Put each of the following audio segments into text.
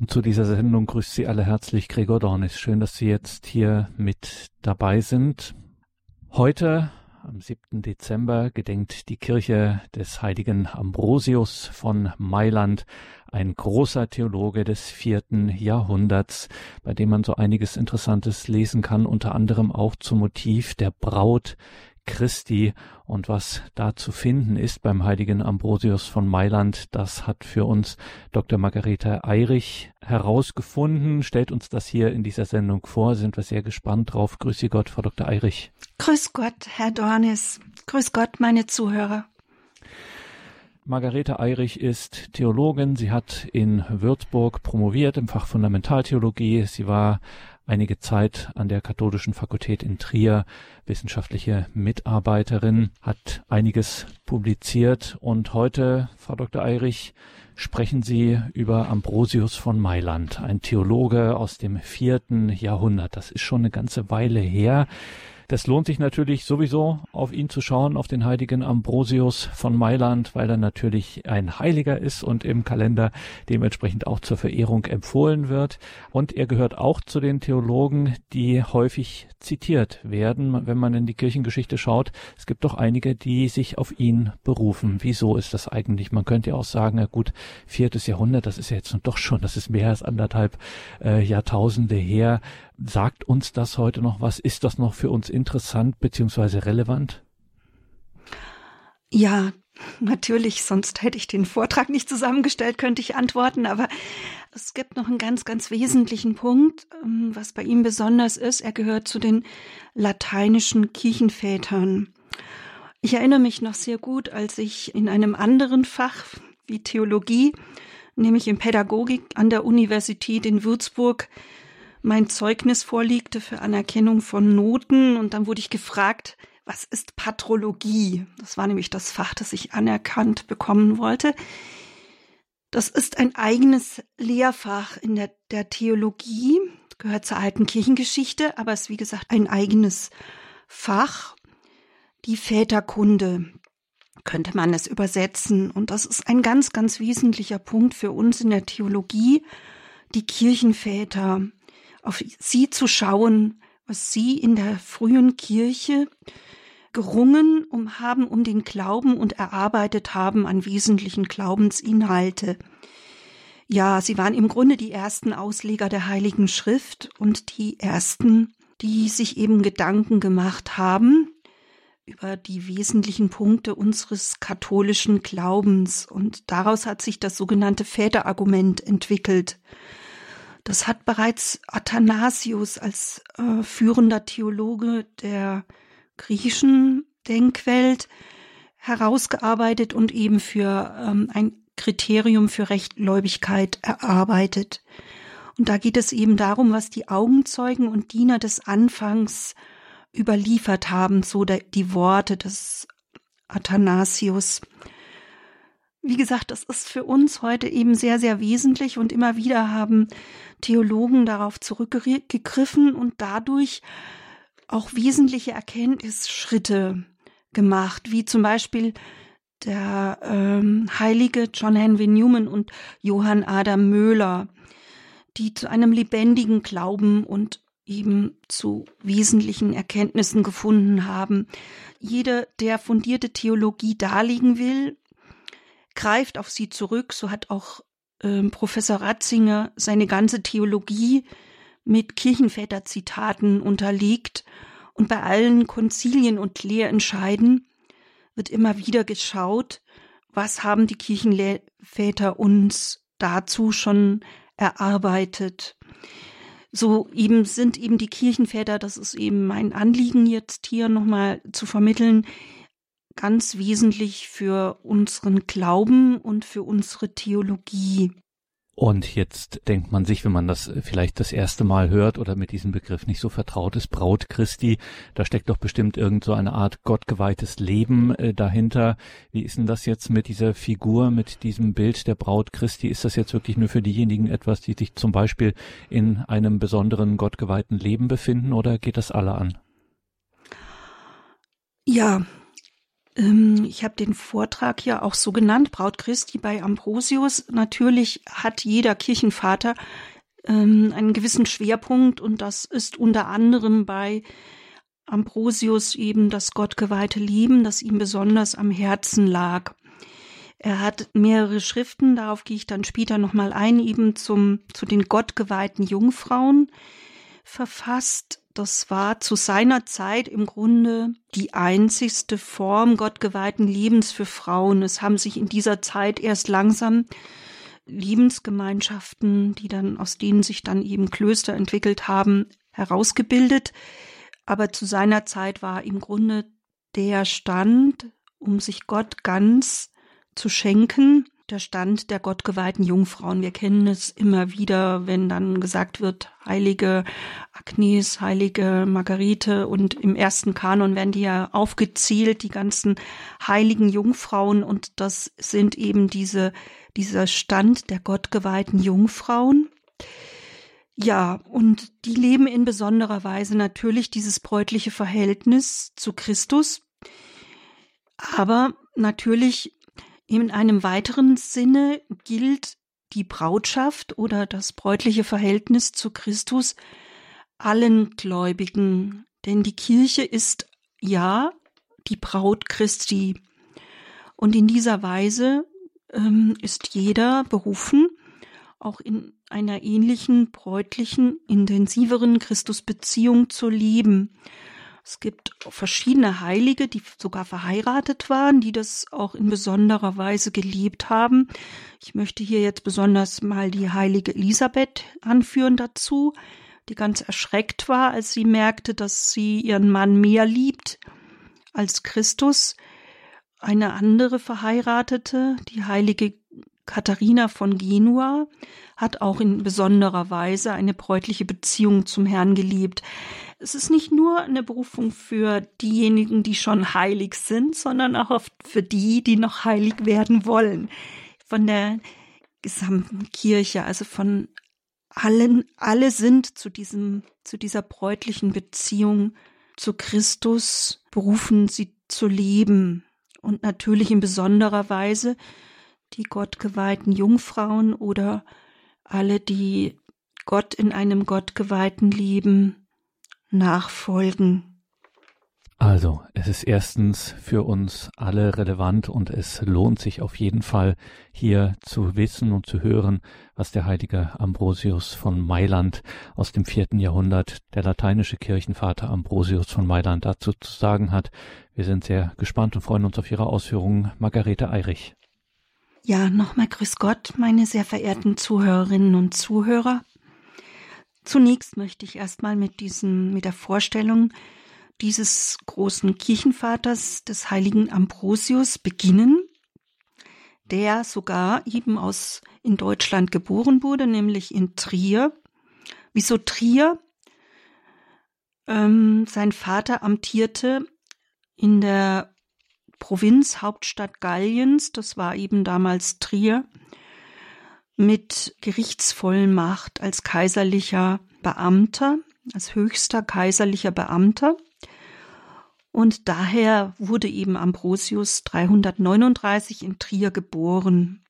Und zu dieser Sendung grüßt Sie alle herzlich Gregor Dornis. Schön, dass Sie jetzt hier mit dabei sind. Heute, am 7. Dezember, gedenkt die Kirche des heiligen Ambrosius von Mailand, ein großer Theologe des vierten Jahrhunderts, bei dem man so einiges Interessantes lesen kann, unter anderem auch zum Motiv der Braut Christi und was da zu finden ist beim heiligen Ambrosius von Mailand, das hat für uns Dr. Margareta Eirich herausgefunden, stellt uns das hier in dieser Sendung vor, sind wir sehr gespannt drauf. Grüße Gott, Frau Dr. Eirich. Grüß Gott, Herr Dornis. Grüß Gott, meine Zuhörer. Margarete Eirich ist Theologin. Sie hat in Würzburg promoviert im Fach Fundamentaltheologie. Sie war einige Zeit an der Katholischen Fakultät in Trier wissenschaftliche Mitarbeiterin, hat einiges publiziert und heute, Frau Dr. Eirich, sprechen Sie über Ambrosius von Mailand, ein Theologe aus dem vierten Jahrhundert. Das ist schon eine ganze Weile her. Das lohnt sich natürlich sowieso, auf ihn zu schauen, auf den heiligen Ambrosius von Mailand, weil er natürlich ein Heiliger ist und im Kalender dementsprechend auch zur Verehrung empfohlen wird. Und er gehört auch zu den Theologen, die häufig zitiert werden, wenn man in die Kirchengeschichte schaut. Es gibt doch einige, die sich auf ihn berufen. Wieso ist das eigentlich? Man könnte ja auch sagen, ja gut, viertes Jahrhundert, das ist ja jetzt doch schon, das ist mehr als anderthalb äh, Jahrtausende her. Sagt uns das heute noch was? Ist das noch für uns interessant beziehungsweise relevant? Ja, natürlich, sonst hätte ich den Vortrag nicht zusammengestellt, könnte ich antworten, aber es gibt noch einen ganz, ganz wesentlichen Punkt, ähm, was bei ihm besonders ist. Er gehört zu den lateinischen Kirchenvätern. Ich erinnere mich noch sehr gut, als ich in einem anderen Fach wie Theologie, nämlich in Pädagogik an der Universität in Würzburg, mein Zeugnis vorlegte für Anerkennung von Noten und dann wurde ich gefragt, was ist Patrologie? Das war nämlich das Fach, das ich anerkannt bekommen wollte. Das ist ein eigenes Lehrfach in der, der Theologie, gehört zur alten Kirchengeschichte, aber ist wie gesagt ein eigenes Fach. Die Väterkunde könnte man es übersetzen. Und das ist ein ganz, ganz wesentlicher Punkt für uns in der Theologie, die Kirchenväter auf sie zu schauen, was sie in der frühen Kirche gerungen um haben um den Glauben und erarbeitet haben an wesentlichen Glaubensinhalte. Ja, sie waren im Grunde die ersten Ausleger der Heiligen Schrift und die ersten, die sich eben Gedanken gemacht haben über die wesentlichen Punkte unseres katholischen Glaubens und daraus hat sich das sogenannte Väterargument entwickelt. Das hat bereits Athanasius als äh, führender Theologe der griechischen Denkwelt herausgearbeitet und eben für ähm, ein Kriterium für Rechtgläubigkeit erarbeitet. Und da geht es eben darum, was die Augenzeugen und Diener des Anfangs überliefert haben, so die Worte des Athanasius. Wie gesagt, das ist für uns heute eben sehr, sehr wesentlich und immer wieder haben Theologen darauf zurückgegriffen und dadurch auch wesentliche Erkenntnisschritte gemacht, wie zum Beispiel der ähm, heilige John Henry Newman und Johann Adam Möhler, die zu einem lebendigen Glauben und eben zu wesentlichen Erkenntnissen gefunden haben. Jeder, der fundierte Theologie darlegen will, greift auf sie zurück. So hat auch ähm, Professor Ratzinger seine ganze Theologie mit Kirchenväterzitaten unterlegt und bei allen Konzilien und Lehrentscheiden wird immer wieder geschaut, was haben die Kirchenväter uns dazu schon erarbeitet. So eben sind eben die Kirchenväter, das ist eben mein Anliegen jetzt hier nochmal zu vermitteln, ganz wesentlich für unseren Glauben und für unsere Theologie. Und jetzt denkt man sich, wenn man das vielleicht das erste Mal hört oder mit diesem Begriff nicht so vertraut ist, Braut Christi, da steckt doch bestimmt irgend so eine Art gottgeweihtes Leben äh, dahinter. Wie ist denn das jetzt mit dieser Figur, mit diesem Bild der Braut Christi? Ist das jetzt wirklich nur für diejenigen etwas, die sich zum Beispiel in einem besonderen gottgeweihten Leben befinden oder geht das alle an? Ja, ich habe den Vortrag ja auch so genannt, Braut Christi bei Ambrosius. Natürlich hat jeder Kirchenvater ähm, einen gewissen Schwerpunkt und das ist unter anderem bei Ambrosius eben das gottgeweihte Leben, das ihm besonders am Herzen lag. Er hat mehrere Schriften, darauf gehe ich dann später nochmal ein, eben zum, zu den gottgeweihten Jungfrauen verfasst. Das war zu seiner Zeit im Grunde die einzigste Form gottgeweihten Lebens für Frauen. Es haben sich in dieser Zeit erst langsam Lebensgemeinschaften, die dann, aus denen sich dann eben Klöster entwickelt haben, herausgebildet. Aber zu seiner Zeit war im Grunde der Stand, um sich Gott ganz zu schenken, der Stand der gottgeweihten Jungfrauen. Wir kennen es immer wieder, wenn dann gesagt wird, heilige Agnes, heilige Margarete und im ersten Kanon werden die ja aufgezählt, die ganzen heiligen Jungfrauen und das sind eben diese, dieser Stand der gottgeweihten Jungfrauen. Ja, und die leben in besonderer Weise natürlich dieses bräutliche Verhältnis zu Christus, aber natürlich in einem weiteren Sinne gilt die Brautschaft oder das bräutliche Verhältnis zu Christus allen Gläubigen, denn die Kirche ist ja die Braut Christi. Und in dieser Weise ähm, ist jeder berufen, auch in einer ähnlichen, bräutlichen, intensiveren Christusbeziehung zu leben. Es gibt verschiedene Heilige, die sogar verheiratet waren, die das auch in besonderer Weise geliebt haben. Ich möchte hier jetzt besonders mal die heilige Elisabeth anführen dazu, die ganz erschreckt war, als sie merkte, dass sie ihren Mann mehr liebt als Christus. Eine andere verheiratete, die heilige Katharina von Genua, hat auch in besonderer Weise eine bräutliche Beziehung zum Herrn geliebt. Es ist nicht nur eine Berufung für diejenigen, die schon heilig sind, sondern auch oft für die, die noch heilig werden wollen. Von der gesamten Kirche, also von allen, alle sind zu diesem, zu dieser bräutlichen Beziehung zu Christus berufen, sie zu leben. Und natürlich in besonderer Weise die gottgeweihten Jungfrauen oder alle, die Gott in einem gottgeweihten Leben nachfolgen. Also, es ist erstens für uns alle relevant und es lohnt sich auf jeden Fall hier zu wissen und zu hören, was der heilige Ambrosius von Mailand aus dem vierten Jahrhundert, der lateinische Kirchenvater Ambrosius von Mailand dazu zu sagen hat. Wir sind sehr gespannt und freuen uns auf Ihre Ausführungen. Margarete Eirich. Ja, nochmal grüß Gott, meine sehr verehrten Zuhörerinnen und Zuhörer. Zunächst möchte ich erstmal mit diesem, mit der Vorstellung dieses großen Kirchenvaters des heiligen Ambrosius beginnen, der sogar eben aus in Deutschland geboren wurde, nämlich in Trier. Wieso Trier? Ähm, sein Vater amtierte in der Provinzhauptstadt Galliens, das war eben damals Trier, mit Gerichtsvollmacht als kaiserlicher Beamter, als höchster kaiserlicher Beamter. Und daher wurde eben Ambrosius 339 in Trier geboren.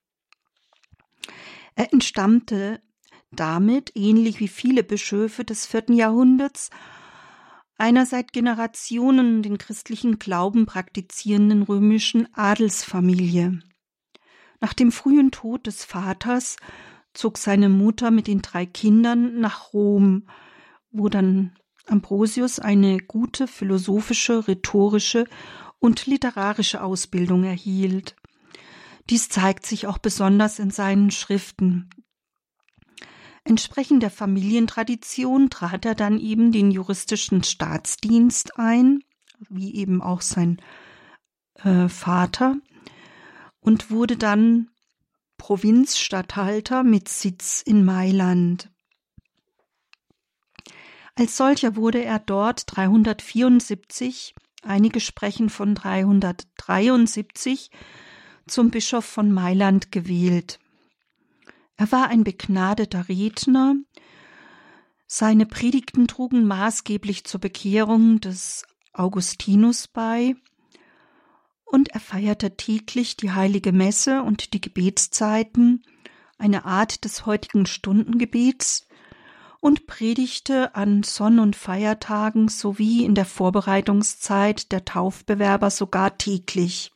Er entstammte damit, ähnlich wie viele Bischöfe des vierten Jahrhunderts, einer seit Generationen den christlichen Glauben praktizierenden römischen Adelsfamilie. Nach dem frühen Tod des Vaters zog seine Mutter mit den drei Kindern nach Rom, wo dann Ambrosius eine gute philosophische, rhetorische und literarische Ausbildung erhielt. Dies zeigt sich auch besonders in seinen Schriften. Entsprechend der Familientradition trat er dann eben den juristischen Staatsdienst ein, wie eben auch sein äh, Vater, und wurde dann Provinzstatthalter mit Sitz in Mailand. Als solcher wurde er dort 374, einige sprechen von 373, zum Bischof von Mailand gewählt. Er war ein begnadeter Redner, seine Predigten trugen maßgeblich zur Bekehrung des Augustinus bei, und er feierte täglich die heilige Messe und die Gebetszeiten, eine Art des heutigen Stundengebets, und predigte an Sonn- und Feiertagen sowie in der Vorbereitungszeit der Taufbewerber sogar täglich.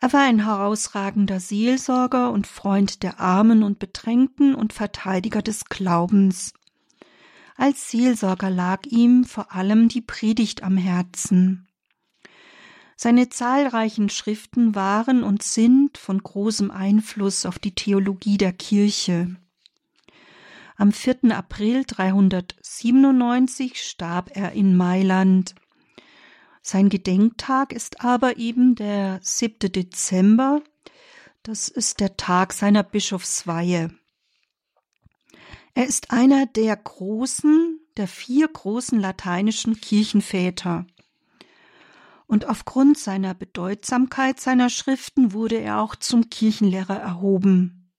Er war ein herausragender Seelsorger und Freund der Armen und Bedrängten und Verteidiger des Glaubens. Als Seelsorger lag ihm vor allem die Predigt am Herzen. Seine zahlreichen Schriften waren und sind von großem Einfluss auf die Theologie der Kirche. Am 4. April 397 starb er in Mailand. Sein Gedenktag ist aber eben der 7. Dezember, das ist der Tag seiner Bischofsweihe. Er ist einer der großen, der vier großen lateinischen Kirchenväter. Und aufgrund seiner Bedeutsamkeit seiner Schriften wurde er auch zum Kirchenlehrer erhoben.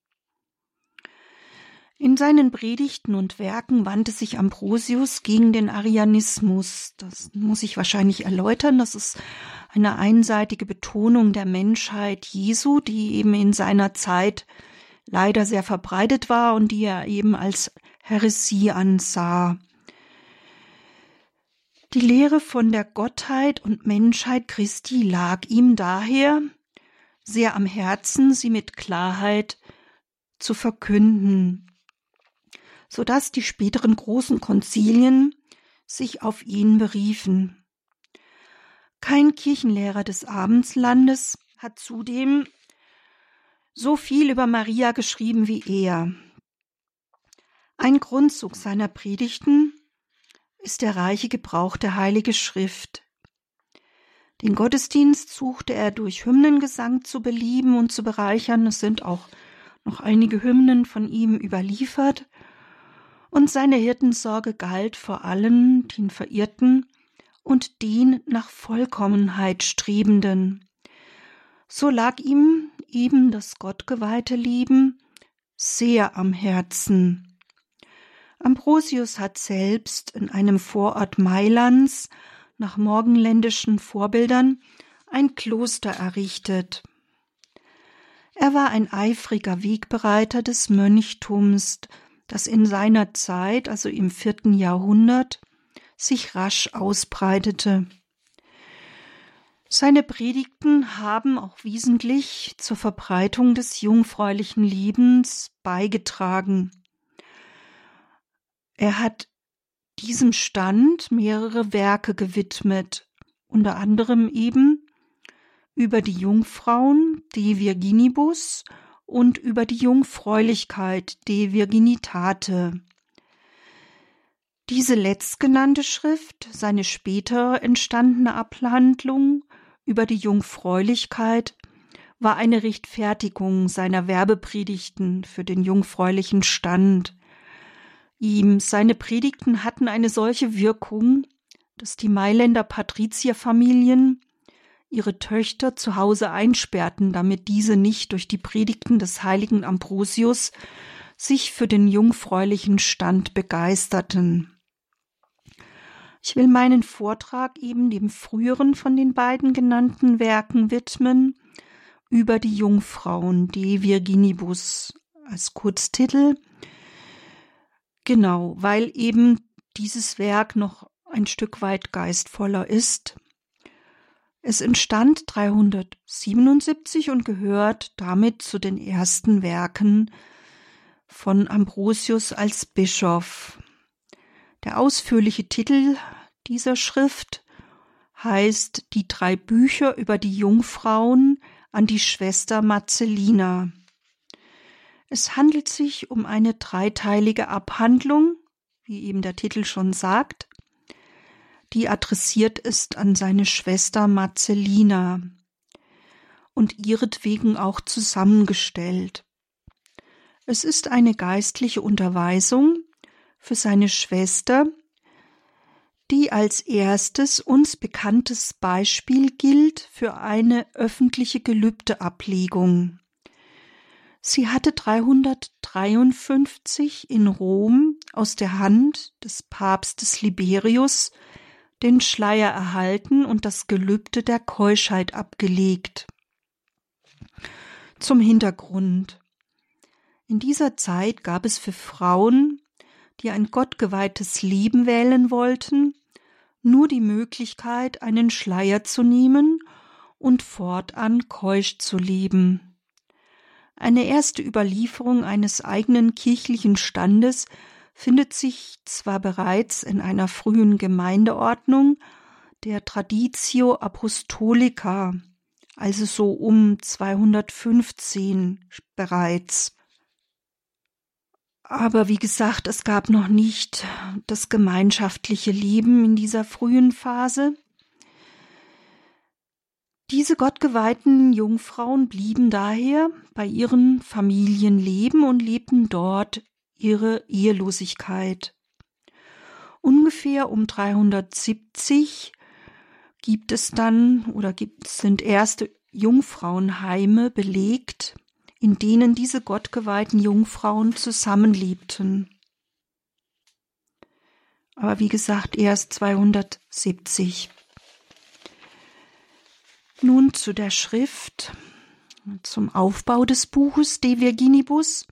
In seinen Predigten und Werken wandte sich Ambrosius gegen den Arianismus. Das muss ich wahrscheinlich erläutern. Das ist eine einseitige Betonung der Menschheit Jesu, die eben in seiner Zeit leider sehr verbreitet war und die er eben als Heresie ansah. Die Lehre von der Gottheit und Menschheit Christi lag ihm daher sehr am Herzen, sie mit Klarheit zu verkünden so dass die späteren großen Konzilien sich auf ihn beriefen. Kein Kirchenlehrer des Abendslandes hat zudem so viel über Maria geschrieben wie er. Ein Grundzug seiner Predigten ist der reiche Gebrauch der Heilige Schrift. Den Gottesdienst suchte er durch Hymnengesang zu belieben und zu bereichern. Es sind auch noch einige Hymnen von ihm überliefert und seine Hirtensorge galt vor allem den Verirrten und den nach Vollkommenheit Strebenden. So lag ihm eben das gottgeweihte Leben sehr am Herzen. Ambrosius hat selbst in einem Vorort Mailands nach morgenländischen Vorbildern ein Kloster errichtet. Er war ein eifriger Wegbereiter des Mönchtums, das in seiner Zeit, also im vierten Jahrhundert, sich rasch ausbreitete. Seine Predigten haben auch wesentlich zur Verbreitung des jungfräulichen Lebens beigetragen. Er hat diesem Stand mehrere Werke gewidmet, unter anderem eben über die Jungfrauen, die Virginibus und über die Jungfräulichkeit de Virginitate. Diese letztgenannte Schrift, seine später entstandene Abhandlung über die Jungfräulichkeit, war eine Rechtfertigung seiner Werbepredigten für den jungfräulichen Stand. Ihm seine Predigten hatten eine solche Wirkung, dass die Mailänder Patrizierfamilien ihre Töchter zu Hause einsperrten, damit diese nicht durch die Predigten des heiligen Ambrosius sich für den jungfräulichen Stand begeisterten. Ich will meinen Vortrag eben dem früheren von den beiden genannten Werken widmen, über die Jungfrauen, De Virginibus als Kurztitel. Genau, weil eben dieses Werk noch ein Stück weit geistvoller ist es entstand 377 und gehört damit zu den ersten Werken von Ambrosius als Bischof. Der ausführliche Titel dieser Schrift heißt Die drei Bücher über die Jungfrauen an die Schwester Marcellina. Es handelt sich um eine dreiteilige Abhandlung, wie eben der Titel schon sagt, die adressiert ist an seine Schwester Marcellina und ihretwegen auch zusammengestellt. Es ist eine geistliche Unterweisung für seine Schwester, die als erstes uns bekanntes Beispiel gilt für eine öffentliche Gelübdeablegung. Sie hatte 353 in Rom aus der Hand des Papstes Liberius den Schleier erhalten und das Gelübde der Keuschheit abgelegt. Zum Hintergrund. In dieser Zeit gab es für Frauen, die ein gottgeweihtes Leben wählen wollten, nur die Möglichkeit, einen Schleier zu nehmen und fortan keusch zu leben. Eine erste Überlieferung eines eigenen kirchlichen Standes findet sich zwar bereits in einer frühen Gemeindeordnung, der Traditio Apostolica, also so um 215 bereits. Aber wie gesagt, es gab noch nicht das gemeinschaftliche Leben in dieser frühen Phase. Diese gottgeweihten Jungfrauen blieben daher bei ihren Familienleben und lebten dort ihre Ehelosigkeit. Ungefähr um 370 gibt es dann oder gibt, sind erste Jungfrauenheime belegt, in denen diese gottgeweihten Jungfrauen zusammenlebten. Aber wie gesagt, erst 270. Nun zu der Schrift, zum Aufbau des Buches De Virginibus.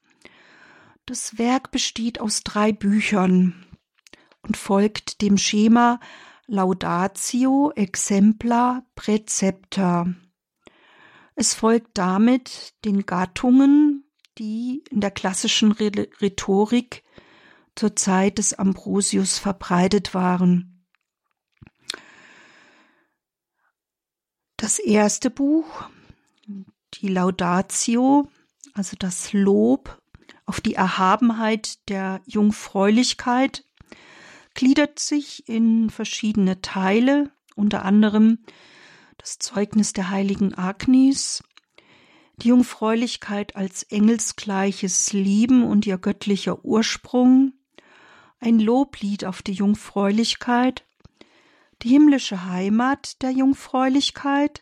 Das Werk besteht aus drei Büchern und folgt dem Schema Laudatio Exempla Praecepta. Es folgt damit den Gattungen, die in der klassischen Rhetorik zur Zeit des Ambrosius verbreitet waren. Das erste Buch, die Laudatio, also das Lob auf die Erhabenheit der Jungfräulichkeit, gliedert sich in verschiedene Teile, unter anderem das Zeugnis der heiligen Agnes, die Jungfräulichkeit als engelsgleiches Leben und ihr göttlicher Ursprung, ein Loblied auf die Jungfräulichkeit, die himmlische Heimat der Jungfräulichkeit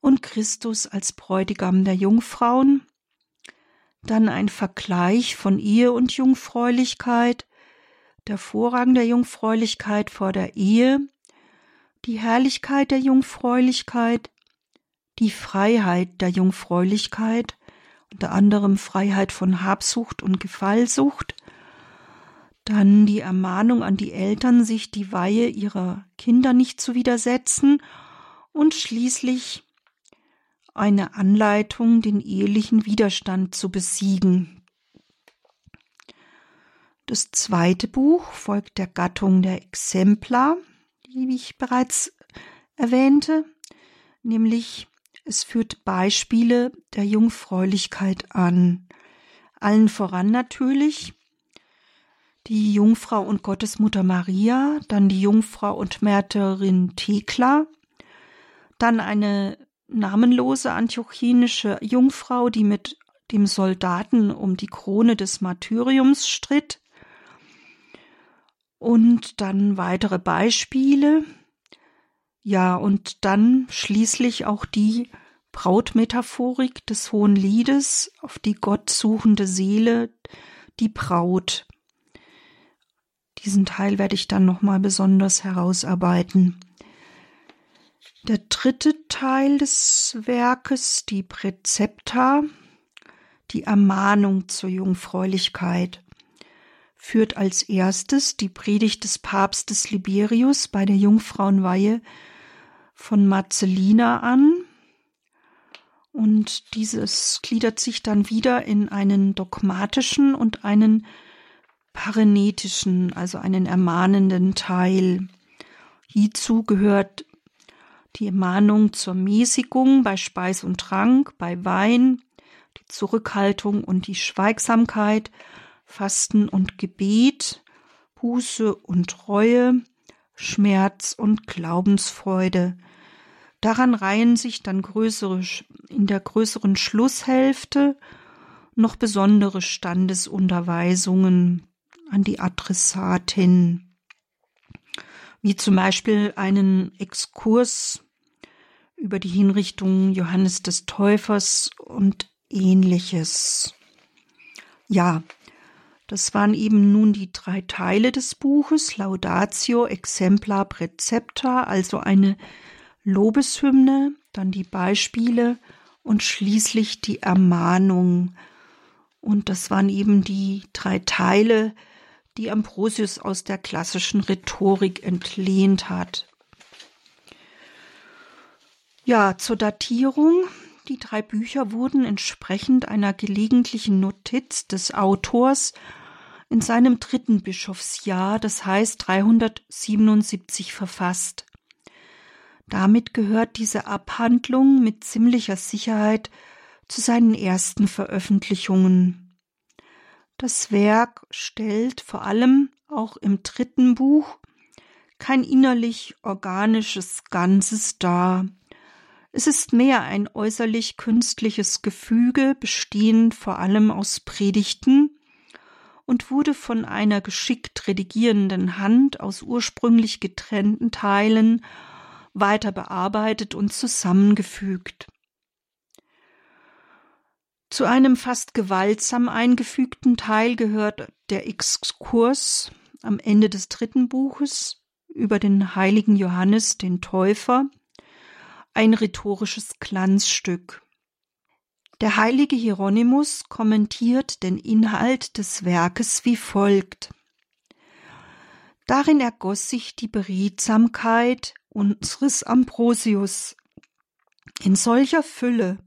und Christus als Bräutigam der Jungfrauen, dann ein Vergleich von Ehe und Jungfräulichkeit, der Vorrang der Jungfräulichkeit vor der Ehe, die Herrlichkeit der Jungfräulichkeit, die Freiheit der Jungfräulichkeit, unter anderem Freiheit von Habsucht und Gefallsucht, dann die Ermahnung an die Eltern, sich die Weihe ihrer Kinder nicht zu widersetzen und schließlich eine Anleitung, den ehelichen Widerstand zu besiegen. Das zweite Buch folgt der Gattung der Exemplar, wie ich bereits erwähnte, nämlich es führt Beispiele der Jungfräulichkeit an. Allen voran natürlich die Jungfrau und Gottesmutter Maria, dann die Jungfrau und Märtyrerin Thekla, dann eine namenlose antiochinische Jungfrau, die mit dem Soldaten um die Krone des Martyriums stritt. Und dann weitere Beispiele. Ja, und dann schließlich auch die Brautmetaphorik des Hohen Liedes auf die gottsuchende Seele, die Braut. Diesen Teil werde ich dann nochmal besonders herausarbeiten. Der dritte Teil des Werkes, die Präzepta, die Ermahnung zur Jungfräulichkeit, führt als erstes die Predigt des Papstes Liberius bei der Jungfrauenweihe von Marcellina an. Und dieses gliedert sich dann wieder in einen dogmatischen und einen parenetischen, also einen ermahnenden Teil. Hierzu gehört die Ermahnung zur Mäßigung bei Speis und Trank, bei Wein, die Zurückhaltung und die Schweigsamkeit, Fasten und Gebet, Buße und Treue, Schmerz und Glaubensfreude. Daran reihen sich dann größere, in der größeren Schlusshälfte noch besondere Standesunterweisungen an die Adressatin wie zum Beispiel einen Exkurs über die Hinrichtung Johannes des Täufers und ähnliches. Ja, Das waren eben nun die drei Teile des Buches, Laudatio, Exemplar, Precepta, also eine Lobeshymne, dann die Beispiele und schließlich die Ermahnung. Und das waren eben die drei Teile, die Ambrosius aus der klassischen Rhetorik entlehnt hat. Ja, zur Datierung. Die drei Bücher wurden entsprechend einer gelegentlichen Notiz des Autors in seinem dritten Bischofsjahr, das heißt 377 verfasst. Damit gehört diese Abhandlung mit ziemlicher Sicherheit zu seinen ersten Veröffentlichungen. Das Werk stellt vor allem auch im dritten Buch kein innerlich organisches Ganzes dar. Es ist mehr ein äußerlich künstliches Gefüge, bestehend vor allem aus Predigten, und wurde von einer geschickt redigierenden Hand aus ursprünglich getrennten Teilen weiter bearbeitet und zusammengefügt. Zu einem fast gewaltsam eingefügten Teil gehört der Exkurs am Ende des dritten Buches über den heiligen Johannes den Täufer, ein rhetorisches Glanzstück. Der heilige Hieronymus kommentiert den Inhalt des Werkes wie folgt. Darin ergoss sich die Beredsamkeit unseres Ambrosius in solcher Fülle,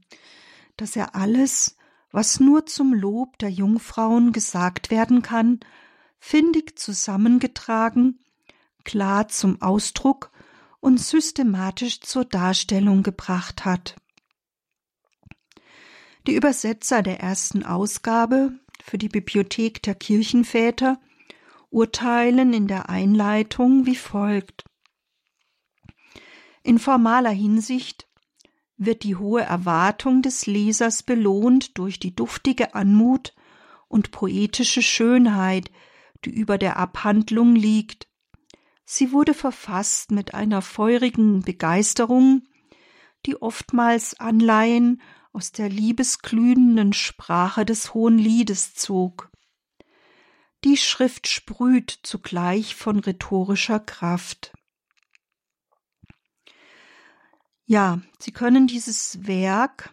dass er alles, was nur zum Lob der Jungfrauen gesagt werden kann, findig zusammengetragen, klar zum Ausdruck und systematisch zur Darstellung gebracht hat. Die Übersetzer der ersten Ausgabe für die Bibliothek der Kirchenväter urteilen in der Einleitung wie folgt. In formaler Hinsicht wird die hohe Erwartung des Lesers belohnt durch die duftige Anmut und poetische Schönheit, die über der Abhandlung liegt. Sie wurde verfasst mit einer feurigen Begeisterung, die oftmals Anleihen aus der liebesglühenden Sprache des Hohen Liedes zog. Die Schrift sprüht zugleich von rhetorischer Kraft. Ja, Sie können dieses Werk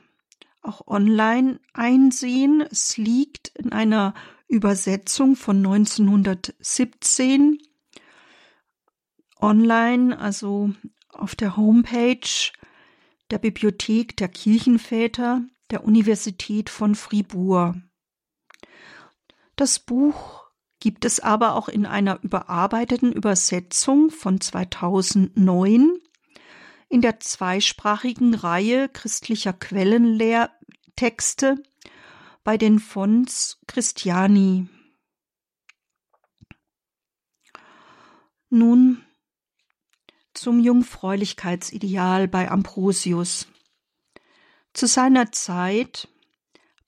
auch online einsehen. Es liegt in einer Übersetzung von 1917 online, also auf der Homepage der Bibliothek der Kirchenväter der Universität von Fribourg. Das Buch gibt es aber auch in einer überarbeiteten Übersetzung von 2009 in der zweisprachigen Reihe christlicher Quellenlehrtexte bei den Fons Christiani. Nun zum Jungfräulichkeitsideal bei Ambrosius. Zu seiner Zeit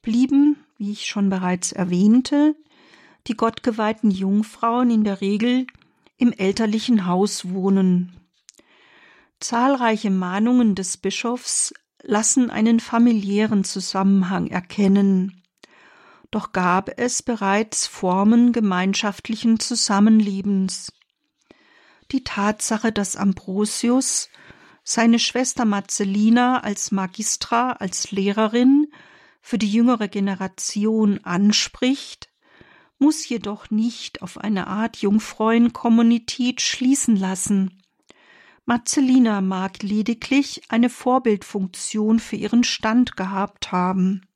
blieben, wie ich schon bereits erwähnte, die gottgeweihten Jungfrauen in der Regel im elterlichen Haus wohnen. Zahlreiche Mahnungen des Bischofs lassen einen familiären Zusammenhang erkennen. Doch gab es bereits Formen gemeinschaftlichen Zusammenlebens. Die Tatsache, dass Ambrosius seine Schwester Marcellina als Magistra, als Lehrerin für die jüngere Generation anspricht, muss jedoch nicht auf eine Art Jungfrauenkommunität schließen lassen. Marcellina mag lediglich eine Vorbildfunktion für ihren Stand gehabt haben.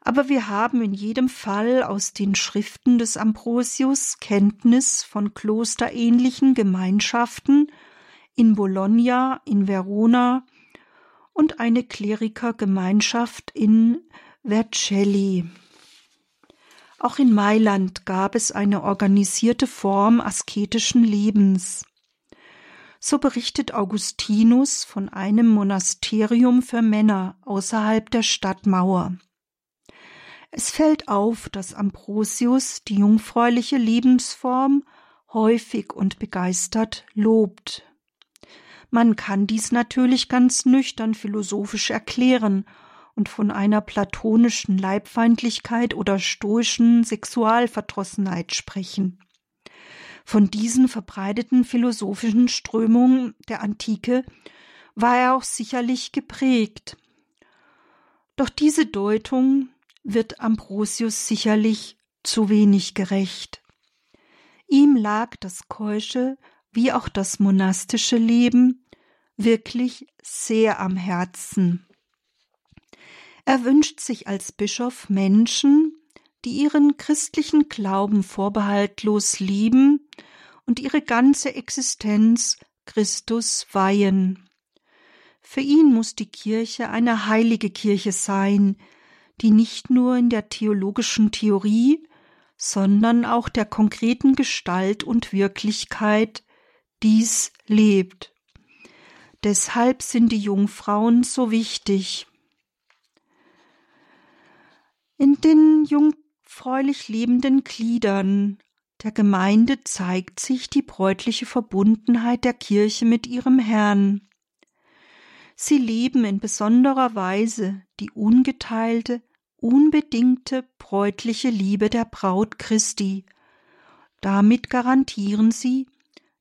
Aber wir haben in jedem Fall aus den Schriften des Ambrosius Kenntnis von klosterähnlichen Gemeinschaften in Bologna, in Verona und eine Klerikergemeinschaft in Vercelli. Auch in Mailand gab es eine organisierte Form asketischen Lebens. So berichtet Augustinus von einem Monasterium für Männer außerhalb der Stadtmauer. Es fällt auf, dass Ambrosius die jungfräuliche Lebensform häufig und begeistert lobt. Man kann dies natürlich ganz nüchtern philosophisch erklären und von einer platonischen Leibfeindlichkeit oder stoischen Sexualverdrossenheit sprechen. Von diesen verbreiteten philosophischen Strömungen der Antike war er auch sicherlich geprägt. Doch diese Deutung wird Ambrosius sicherlich zu wenig gerecht. Ihm lag das keusche wie auch das monastische Leben wirklich sehr am Herzen. Er wünscht sich als Bischof Menschen, die ihren christlichen Glauben vorbehaltlos lieben und ihre ganze Existenz Christus weihen. Für ihn muss die Kirche eine heilige Kirche sein, die nicht nur in der theologischen Theorie, sondern auch der konkreten Gestalt und Wirklichkeit dies lebt. Deshalb sind die Jungfrauen so wichtig. In den jungfräulich lebenden Gliedern der Gemeinde zeigt sich die bräutliche Verbundenheit der Kirche mit ihrem Herrn. Sie leben in besonderer Weise die ungeteilte, unbedingte bräutliche Liebe der Braut Christi. Damit garantieren sie,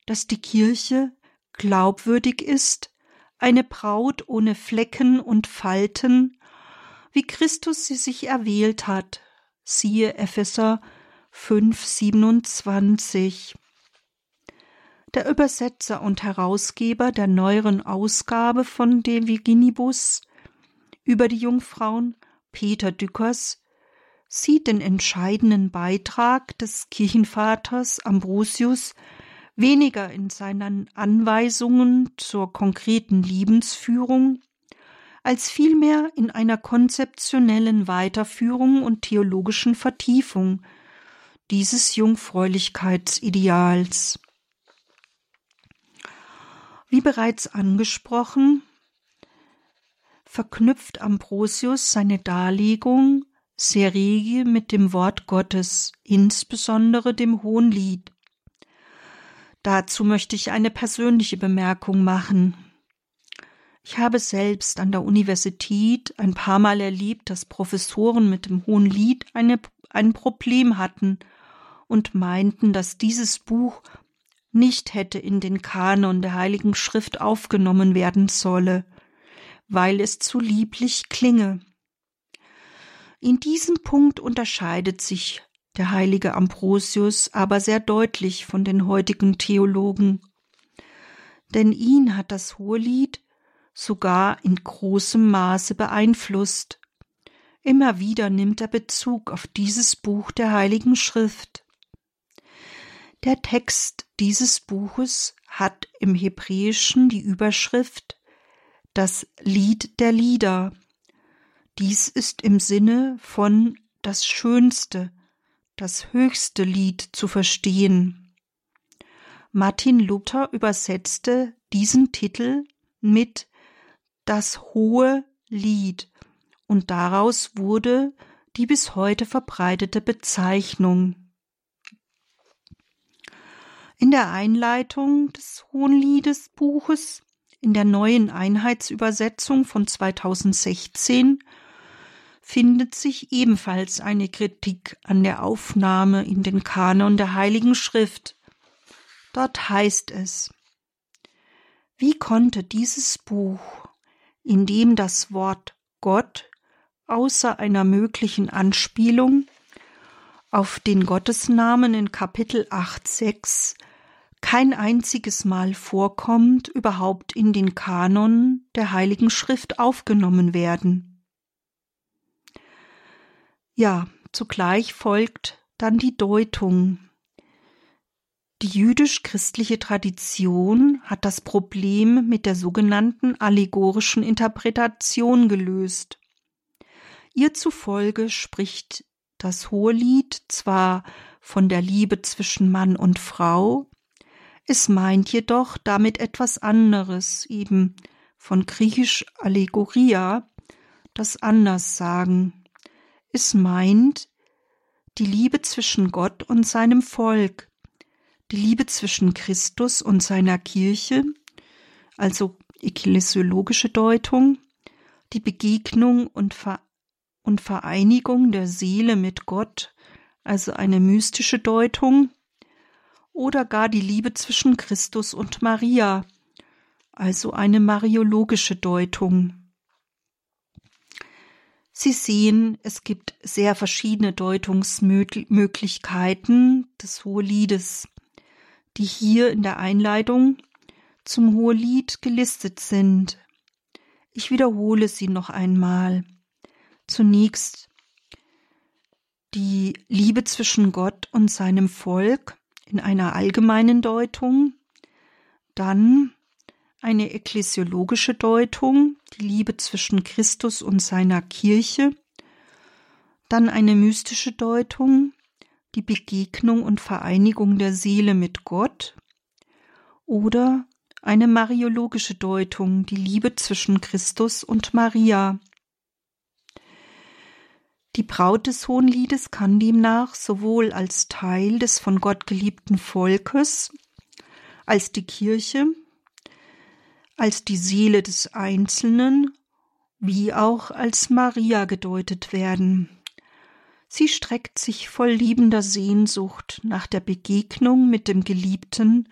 dass die Kirche glaubwürdig ist, eine Braut ohne Flecken und Falten, wie Christus sie sich erwählt hat. Siehe Epheser 5, 27. Der Übersetzer und Herausgeber der neueren Ausgabe von De Virginibus über die Jungfrauen, Peter Dückers, sieht den entscheidenden Beitrag des Kirchenvaters Ambrosius weniger in seinen Anweisungen zur konkreten Lebensführung, als vielmehr in einer konzeptionellen Weiterführung und theologischen Vertiefung dieses Jungfräulichkeitsideals. Wie bereits angesprochen, verknüpft Ambrosius seine Darlegung sehr rege mit dem Wort Gottes, insbesondere dem Hohen Lied. Dazu möchte ich eine persönliche Bemerkung machen. Ich habe selbst an der Universität ein paar Mal erlebt, dass Professoren mit dem Hohen Lied eine, ein Problem hatten und meinten, dass dieses Buch nicht hätte in den Kanon der Heiligen Schrift aufgenommen werden solle, weil es zu lieblich klinge. In diesem Punkt unterscheidet sich der heilige Ambrosius aber sehr deutlich von den heutigen Theologen. Denn ihn hat das Hohelied sogar in großem Maße beeinflusst. Immer wieder nimmt er Bezug auf dieses Buch der Heiligen Schrift. Der Text dieses Buches hat im Hebräischen die Überschrift Das Lied der Lieder. Dies ist im Sinne von das Schönste, das höchste Lied zu verstehen. Martin Luther übersetzte diesen Titel mit das hohe Lied und daraus wurde die bis heute verbreitete Bezeichnung. In der Einleitung des Hohenliedesbuches in der neuen Einheitsübersetzung von 2016 findet sich ebenfalls eine Kritik an der Aufnahme in den Kanon der Heiligen Schrift. Dort heißt es Wie konnte dieses Buch, in dem das Wort Gott außer einer möglichen Anspielung auf den Gottesnamen in Kapitel 8.6 kein einziges Mal vorkommt, überhaupt in den Kanon der Heiligen Schrift aufgenommen werden. Ja, zugleich folgt dann die Deutung. Die jüdisch-christliche Tradition hat das Problem mit der sogenannten allegorischen Interpretation gelöst. Ihr zufolge spricht das Hohelied zwar von der Liebe zwischen Mann und Frau, es meint jedoch damit etwas anderes, eben von griechisch Allegoria, das Anderssagen. Es meint die Liebe zwischen Gott und seinem Volk, die Liebe zwischen Christus und seiner Kirche, also ekklesiologische Deutung, die Begegnung und, Ver und Vereinigung der Seele mit Gott, also eine mystische Deutung, oder gar die Liebe zwischen Christus und Maria, also eine mariologische Deutung. Sie sehen, es gibt sehr verschiedene Deutungsmöglichkeiten des Hoheliedes, die hier in der Einleitung zum Hohelied gelistet sind. Ich wiederhole sie noch einmal. Zunächst die Liebe zwischen Gott und seinem Volk in einer allgemeinen Deutung, dann eine ekklesiologische Deutung, die Liebe zwischen Christus und seiner Kirche, dann eine mystische Deutung, die Begegnung und Vereinigung der Seele mit Gott, oder eine mariologische Deutung, die Liebe zwischen Christus und Maria. Die Braut des Hohenliedes kann demnach sowohl als Teil des von Gott geliebten Volkes, als die Kirche, als die Seele des Einzelnen, wie auch als Maria gedeutet werden. Sie streckt sich voll liebender Sehnsucht nach der Begegnung mit dem Geliebten,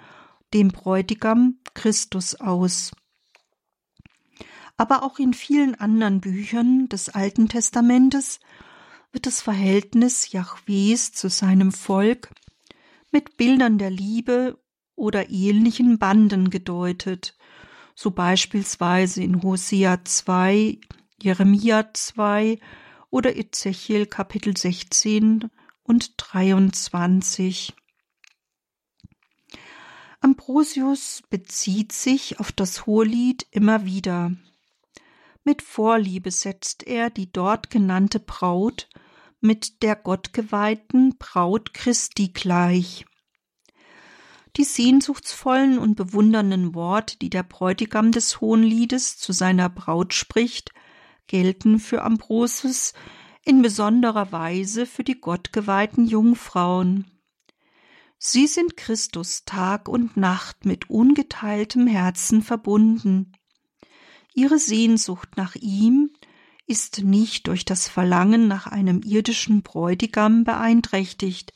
dem Bräutigam Christus aus. Aber auch in vielen anderen Büchern des Alten Testamentes wird das Verhältnis Jahwes zu seinem Volk mit Bildern der Liebe oder ähnlichen Banden gedeutet, so beispielsweise in Hosea 2, Jeremia 2 oder Ezechiel Kapitel 16 und 23. Ambrosius bezieht sich auf das Hohelied immer wieder. Mit Vorliebe setzt er die dort genannte Braut mit der gottgeweihten Braut Christi gleich. Die sehnsuchtsvollen und bewundernden Worte, die der Bräutigam des Hohenliedes zu seiner Braut spricht, gelten für Ambrosius in besonderer Weise für die gottgeweihten Jungfrauen. Sie sind Christus Tag und Nacht mit ungeteiltem Herzen verbunden. Ihre Sehnsucht nach ihm ist nicht durch das Verlangen nach einem irdischen Bräutigam beeinträchtigt.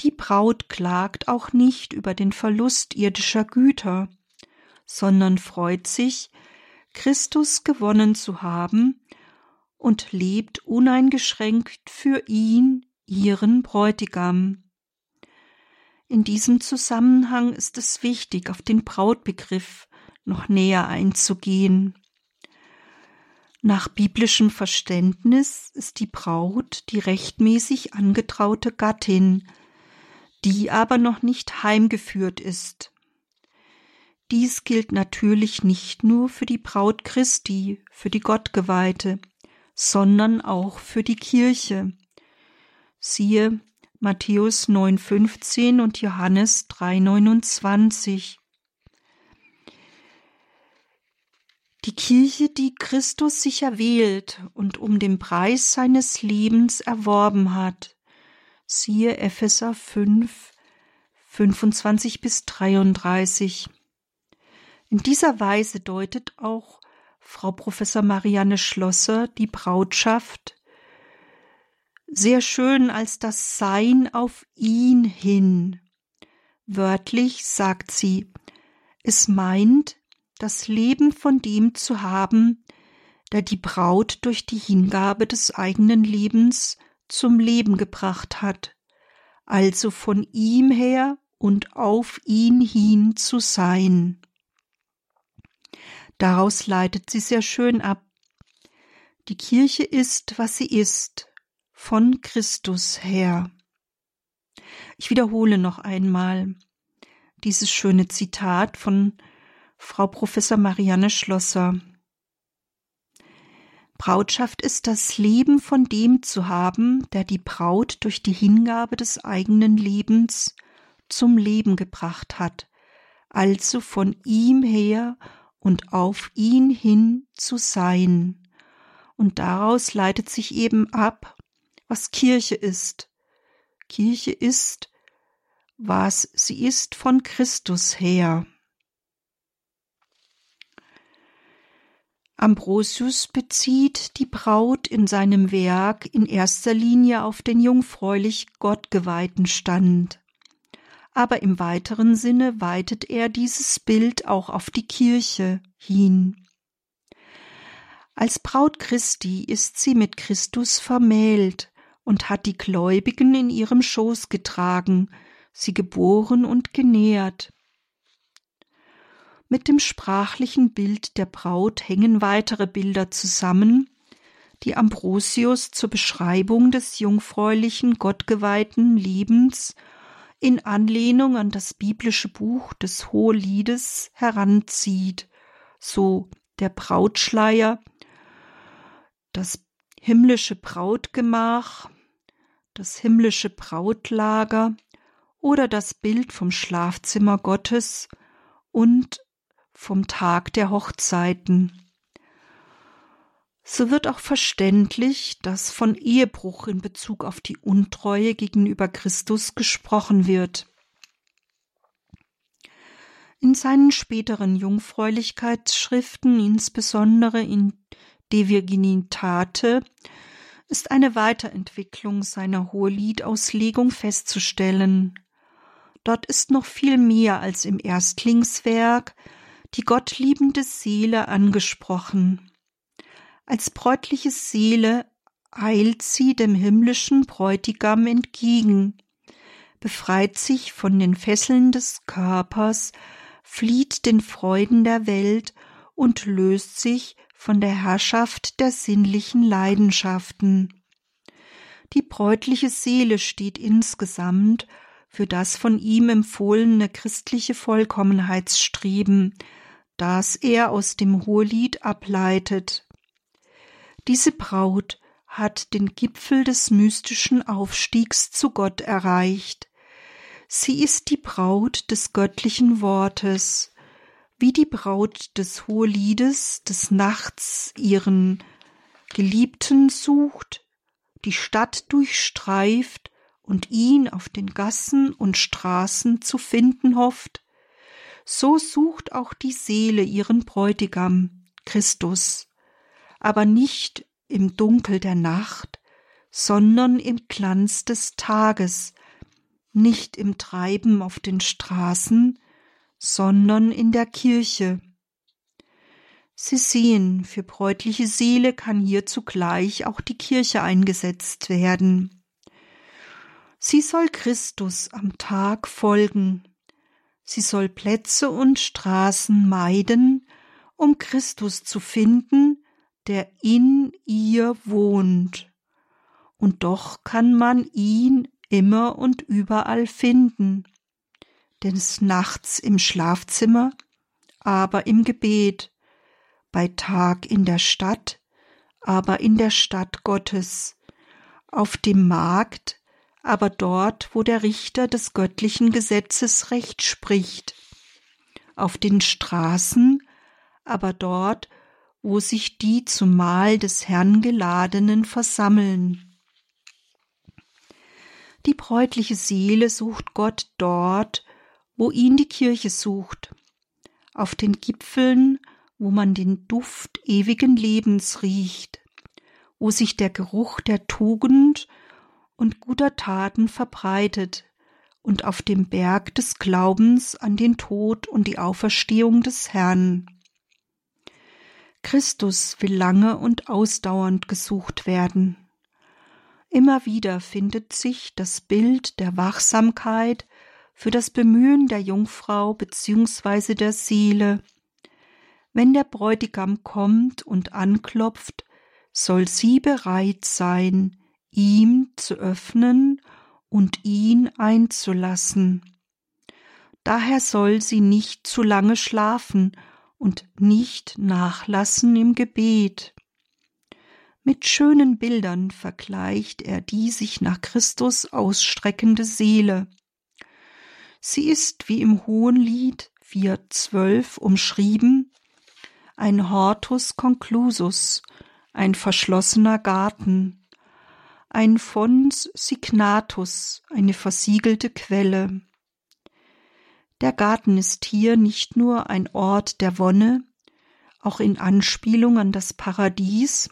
Die Braut klagt auch nicht über den Verlust irdischer Güter, sondern freut sich, Christus gewonnen zu haben und lebt uneingeschränkt für ihn, ihren Bräutigam. In diesem Zusammenhang ist es wichtig, auf den Brautbegriff noch näher einzugehen. Nach biblischem Verständnis ist die Braut die rechtmäßig angetraute Gattin, die aber noch nicht heimgeführt ist. Dies gilt natürlich nicht nur für die Braut Christi, für die Gottgeweihte, sondern auch für die Kirche. Siehe Matthäus 9,15 und Johannes 3,29. Die Kirche, die Christus sich erwählt und um den Preis seines Lebens erworben hat. Siehe Epheser 5, 25 bis 33. In dieser Weise deutet auch Frau Professor Marianne Schlosser die Brautschaft sehr schön als das Sein auf ihn hin. Wörtlich sagt sie, es meint, das Leben von dem zu haben, der die Braut durch die Hingabe des eigenen Lebens zum Leben gebracht hat, also von ihm her und auf ihn hin zu sein. Daraus leitet sie sehr schön ab. Die Kirche ist, was sie ist, von Christus her. Ich wiederhole noch einmal dieses schöne Zitat von Frau Professor Marianne Schlosser. Brautschaft ist das Leben von dem zu haben, der die Braut durch die Hingabe des eigenen Lebens zum Leben gebracht hat, also von ihm her und auf ihn hin zu sein. Und daraus leitet sich eben ab, was Kirche ist. Kirche ist, was sie ist von Christus her. Ambrosius bezieht die Braut in seinem Werk in erster Linie auf den jungfräulich gottgeweihten Stand. Aber im weiteren Sinne weitet er dieses Bild auch auf die Kirche hin. Als Braut Christi ist sie mit Christus vermählt und hat die Gläubigen in ihrem Schoß getragen, sie geboren und genährt. Mit dem sprachlichen Bild der Braut hängen weitere Bilder zusammen, die Ambrosius zur Beschreibung des jungfräulichen, gottgeweihten Lebens in Anlehnung an das biblische Buch des Hoheliedes heranzieht, so der Brautschleier, das himmlische Brautgemach, das himmlische Brautlager oder das Bild vom Schlafzimmer Gottes und vom Tag der Hochzeiten. So wird auch verständlich, dass von Ehebruch in Bezug auf die Untreue gegenüber Christus gesprochen wird. In seinen späteren Jungfräulichkeitsschriften, insbesondere in De Virginitate, ist eine Weiterentwicklung seiner Hoheliedauslegung festzustellen. Dort ist noch viel mehr als im Erstlingswerk die gottliebende Seele angesprochen. Als bräutliche Seele eilt sie dem himmlischen Bräutigam entgegen, befreit sich von den Fesseln des Körpers, flieht den Freuden der Welt und löst sich von der Herrschaft der sinnlichen Leidenschaften. Die bräutliche Seele steht insgesamt für das von ihm empfohlene christliche Vollkommenheitsstreben, das er aus dem Hohelied ableitet. Diese Braut hat den Gipfel des mystischen Aufstiegs zu Gott erreicht. Sie ist die Braut des göttlichen Wortes, wie die Braut des Hoheliedes des Nachts ihren Geliebten sucht, die Stadt durchstreift und ihn auf den Gassen und Straßen zu finden hofft, so sucht auch die Seele ihren Bräutigam, Christus, aber nicht im Dunkel der Nacht, sondern im Glanz des Tages, nicht im Treiben auf den Straßen, sondern in der Kirche. Sie sehen, für bräutliche Seele kann hier zugleich auch die Kirche eingesetzt werden. Sie soll Christus am Tag folgen, Sie soll Plätze und Straßen meiden, um Christus zu finden, der in ihr wohnt. Und doch kann man ihn immer und überall finden, des Nachts im Schlafzimmer, aber im Gebet, bei Tag in der Stadt, aber in der Stadt Gottes, auf dem Markt, aber dort, wo der Richter des göttlichen Gesetzes Recht spricht, auf den Straßen, aber dort, wo sich die zum Mahl des Herrn geladenen versammeln. Die bräutliche Seele sucht Gott dort, wo ihn die Kirche sucht, auf den Gipfeln, wo man den Duft ewigen Lebens riecht, wo sich der Geruch der Tugend und guter Taten verbreitet und auf dem Berg des Glaubens an den Tod und die Auferstehung des Herrn. Christus will lange und ausdauernd gesucht werden. Immer wieder findet sich das Bild der Wachsamkeit für das Bemühen der Jungfrau bzw. der Seele. Wenn der Bräutigam kommt und anklopft, soll sie bereit sein, ihm zu öffnen und ihn einzulassen. Daher soll sie nicht zu lange schlafen und nicht nachlassen im Gebet. Mit schönen Bildern vergleicht er die sich nach Christus ausstreckende Seele. Sie ist wie im Hohenlied 4.12 umschrieben, ein Hortus conclusus, ein verschlossener Garten, ein Fons signatus, eine versiegelte Quelle. Der Garten ist hier nicht nur ein Ort der Wonne, auch in Anspielung an das Paradies,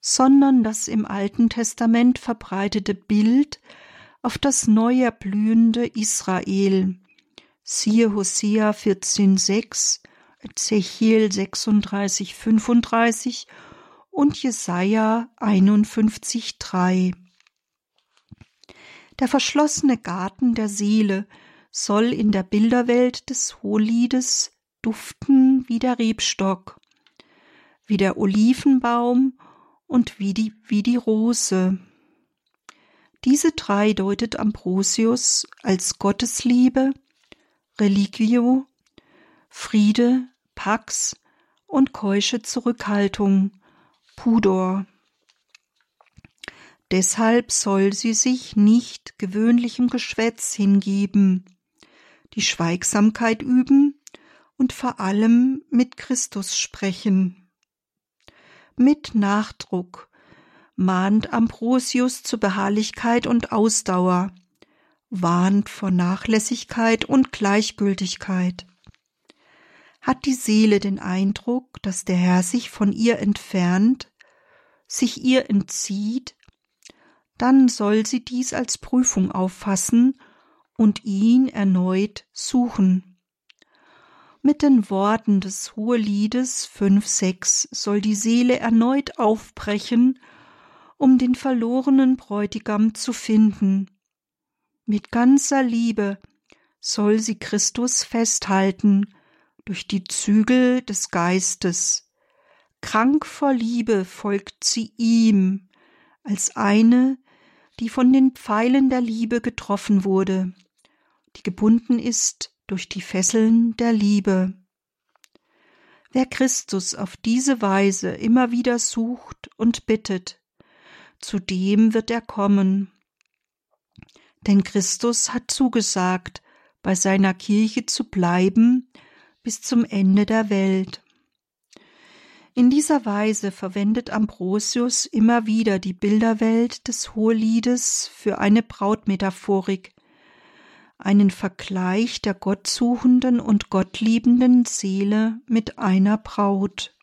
sondern das im Alten Testament verbreitete Bild auf das neu erblühende Israel. Siehe Hosea 14,6, Ezechiel 36, 35 und Jesaja 51, 3. Der verschlossene Garten der Seele soll in der Bilderwelt des Hohliedes duften wie der Rebstock, wie der Olivenbaum und wie die, wie die Rose. Diese drei deutet Ambrosius als Gottesliebe, Religio, Friede, Pax und keusche Zurückhaltung, Pudor. Deshalb soll sie sich nicht gewöhnlichem Geschwätz hingeben, die Schweigsamkeit üben und vor allem mit Christus sprechen. Mit Nachdruck mahnt Ambrosius zur Beharrlichkeit und Ausdauer, warnt vor Nachlässigkeit und Gleichgültigkeit. Hat die Seele den Eindruck, dass der Herr sich von ihr entfernt, sich ihr entzieht, dann soll sie dies als Prüfung auffassen und ihn erneut suchen. Mit den Worten des Hoheliedes 5,6 soll die Seele erneut aufbrechen, um den verlorenen Bräutigam zu finden. Mit ganzer Liebe soll sie Christus festhalten durch die Zügel des Geistes. Krank vor Liebe folgt sie ihm, als eine, die von den Pfeilen der Liebe getroffen wurde, die gebunden ist durch die Fesseln der Liebe. Wer Christus auf diese Weise immer wieder sucht und bittet, zu dem wird er kommen. Denn Christus hat zugesagt, bei seiner Kirche zu bleiben bis zum Ende der Welt. In dieser Weise verwendet Ambrosius immer wieder die Bilderwelt des Hoheliedes für eine Brautmetaphorik, einen Vergleich der gottsuchenden und gottliebenden Seele mit einer Braut.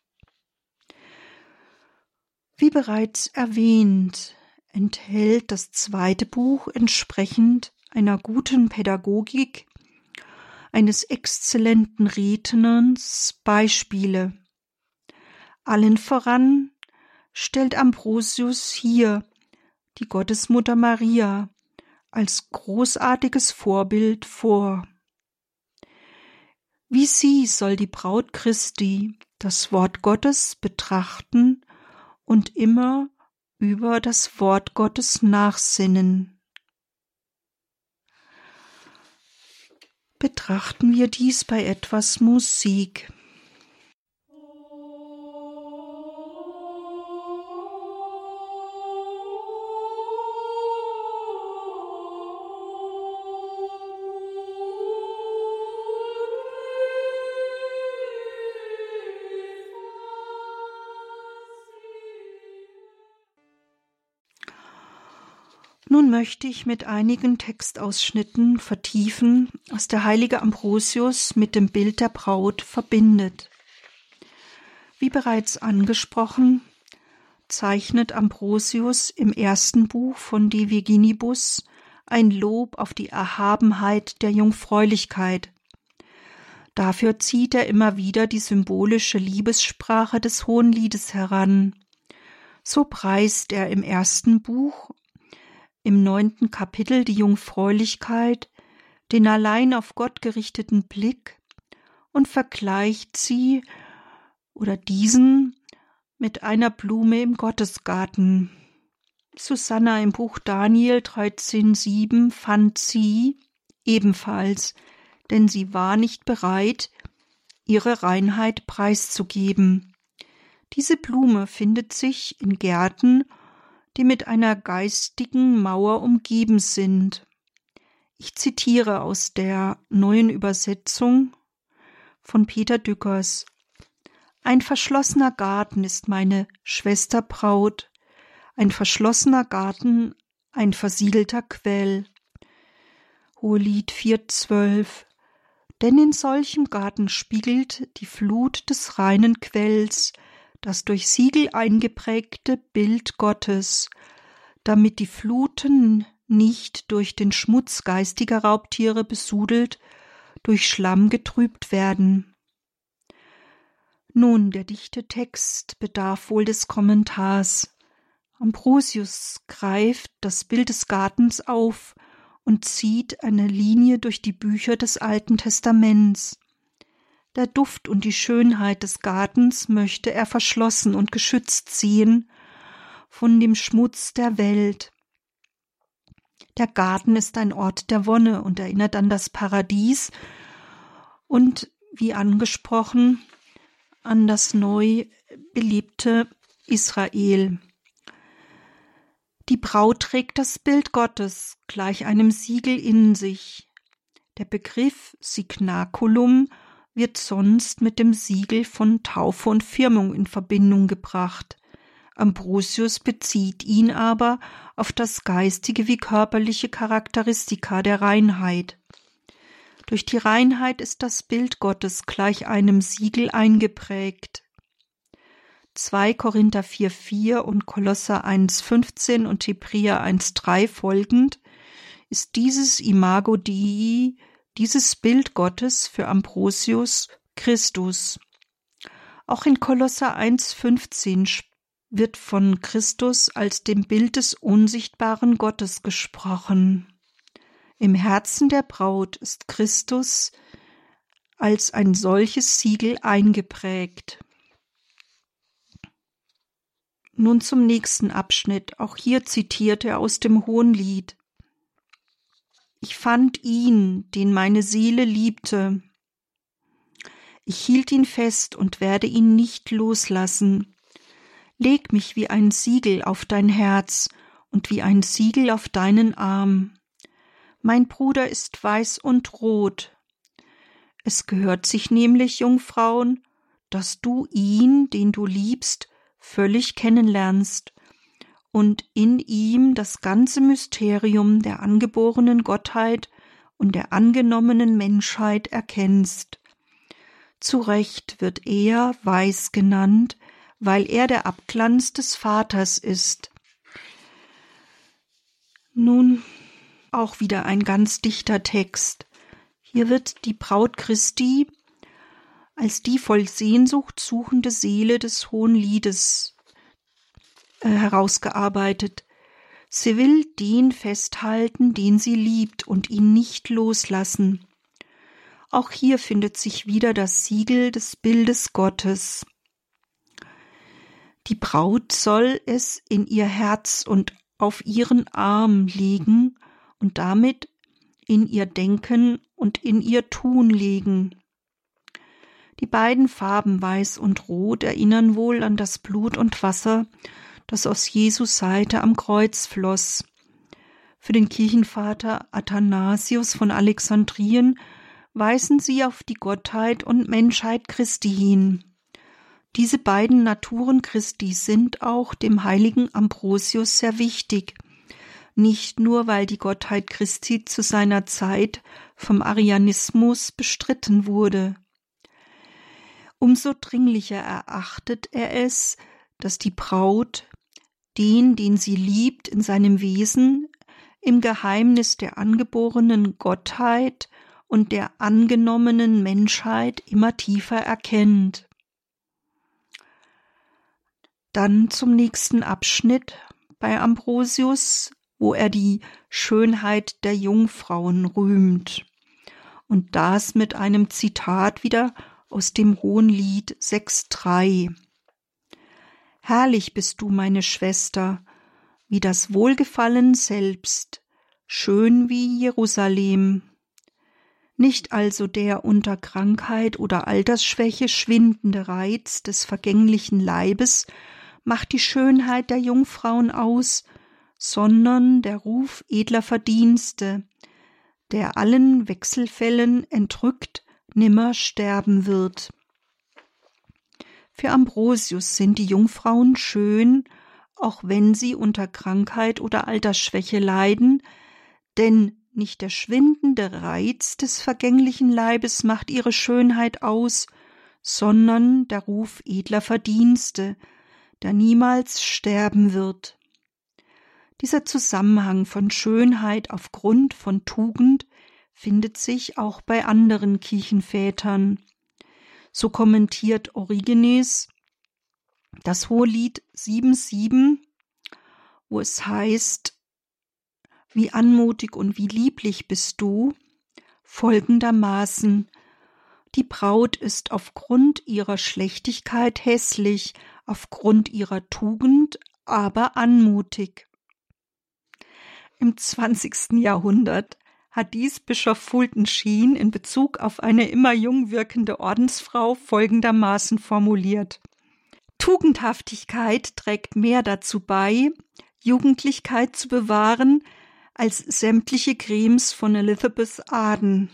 Wie bereits erwähnt, enthält das zweite Buch entsprechend einer guten Pädagogik, eines exzellenten Redners Beispiele. Allen voran stellt Ambrosius hier die Gottesmutter Maria als großartiges Vorbild vor. Wie sie soll die Braut Christi das Wort Gottes betrachten und immer über das Wort Gottes nachsinnen. Betrachten wir dies bei etwas Musik. Möchte ich mit einigen Textausschnitten vertiefen, was der heilige Ambrosius mit dem Bild der Braut verbindet. Wie bereits angesprochen, zeichnet Ambrosius im ersten Buch von De Virginibus ein Lob auf die Erhabenheit der Jungfräulichkeit. Dafür zieht er immer wieder die symbolische Liebessprache des Hohenliedes heran. So preist er im ersten Buch im neunten Kapitel die Jungfräulichkeit, den allein auf Gott gerichteten Blick und vergleicht sie oder diesen mit einer Blume im Gottesgarten. Susanna im Buch Daniel 13,7 fand sie ebenfalls, denn sie war nicht bereit, ihre Reinheit preiszugeben. Diese Blume findet sich in Gärten die mit einer geistigen Mauer umgeben sind. Ich zitiere aus der neuen Übersetzung von Peter Dückers. Ein verschlossener Garten ist meine Schwester Braut, ein verschlossener Garten, ein versiegelter Quell. Hohelied 4,12 Denn in solchem Garten spiegelt die Flut des reinen Quells das durch Siegel eingeprägte Bild Gottes, damit die Fluten nicht durch den Schmutz geistiger Raubtiere besudelt, durch Schlamm getrübt werden. Nun, der dichte Text bedarf wohl des Kommentars. Ambrosius greift das Bild des Gartens auf und zieht eine Linie durch die Bücher des Alten Testaments. Der Duft und die Schönheit des Gartens möchte er verschlossen und geschützt ziehen von dem Schmutz der Welt. Der Garten ist ein Ort der Wonne und erinnert an das Paradies und, wie angesprochen, an das neu belebte Israel. Die Braut trägt das Bild Gottes gleich einem Siegel in sich. Der Begriff Signaculum wird sonst mit dem Siegel von Taufe und Firmung in Verbindung gebracht. Ambrosius bezieht ihn aber auf das geistige wie körperliche Charakteristika der Reinheit. Durch die Reinheit ist das Bild Gottes gleich einem Siegel eingeprägt. 2 Korinther 4,4 und Kolosser 1,15 und Hebräer 1,3 folgend ist dieses Imago Dei dieses Bild Gottes für Ambrosius Christus. Auch in Kolosser 1,15 wird von Christus als dem Bild des unsichtbaren Gottes gesprochen. Im Herzen der Braut ist Christus als ein solches Siegel eingeprägt. Nun zum nächsten Abschnitt. Auch hier zitiert er aus dem Hohenlied. Ich fand ihn, den meine Seele liebte. Ich hielt ihn fest und werde ihn nicht loslassen. Leg mich wie ein Siegel auf dein Herz und wie ein Siegel auf deinen Arm. Mein Bruder ist weiß und rot. Es gehört sich nämlich, Jungfrauen, dass du ihn, den du liebst, völlig kennenlernst und in ihm das ganze Mysterium der angeborenen Gottheit und der angenommenen Menschheit erkennst. Zu Recht wird er Weiß genannt, weil er der Abglanz des Vaters ist. Nun auch wieder ein ganz dichter Text. Hier wird die Braut Christi als die voll Sehnsucht suchende Seele des Hohen Liedes äh, herausgearbeitet. Sie will den festhalten, den sie liebt, und ihn nicht loslassen. Auch hier findet sich wieder das Siegel des Bildes Gottes. Die Braut soll es in ihr Herz und auf ihren Arm legen und damit in ihr Denken und in ihr Tun legen. Die beiden Farben Weiß und Rot erinnern wohl an das Blut und Wasser, das aus Jesus Seite am Kreuz floss. Für den Kirchenvater Athanasius von Alexandrien weisen sie auf die Gottheit und Menschheit Christi hin. Diese beiden Naturen Christi sind auch dem heiligen Ambrosius sehr wichtig, nicht nur weil die Gottheit Christi zu seiner Zeit vom Arianismus bestritten wurde. Umso dringlicher erachtet er es, dass die Braut den, den sie liebt, in seinem Wesen, im Geheimnis der angeborenen Gottheit und der angenommenen Menschheit immer tiefer erkennt. Dann zum nächsten Abschnitt bei Ambrosius, wo er die Schönheit der Jungfrauen rühmt. Und das mit einem Zitat wieder aus dem Hohenlied 6.3. Herrlich bist du, meine Schwester, wie das Wohlgefallen selbst, schön wie Jerusalem. Nicht also der unter Krankheit oder Altersschwäche schwindende Reiz des vergänglichen Leibes macht die Schönheit der Jungfrauen aus, sondern der Ruf edler Verdienste, der allen Wechselfällen entrückt nimmer sterben wird. Für Ambrosius sind die Jungfrauen schön, auch wenn sie unter Krankheit oder Altersschwäche leiden, denn nicht der schwindende Reiz des vergänglichen Leibes macht ihre Schönheit aus, sondern der Ruf edler Verdienste, der niemals sterben wird. Dieser Zusammenhang von Schönheit aufgrund von Tugend findet sich auch bei anderen Kirchenvätern. So kommentiert Origenes das Hohelied 7,7, wo es heißt, wie anmutig und wie lieblich bist du, folgendermaßen, die Braut ist aufgrund ihrer Schlechtigkeit hässlich, aufgrund ihrer Tugend aber anmutig. Im zwanzigsten Jahrhundert hat dies Bischof Fulton Sheen in Bezug auf eine immer jung wirkende Ordensfrau folgendermaßen formuliert. Tugendhaftigkeit trägt mehr dazu bei, Jugendlichkeit zu bewahren, als sämtliche Cremes von Elizabeth Arden.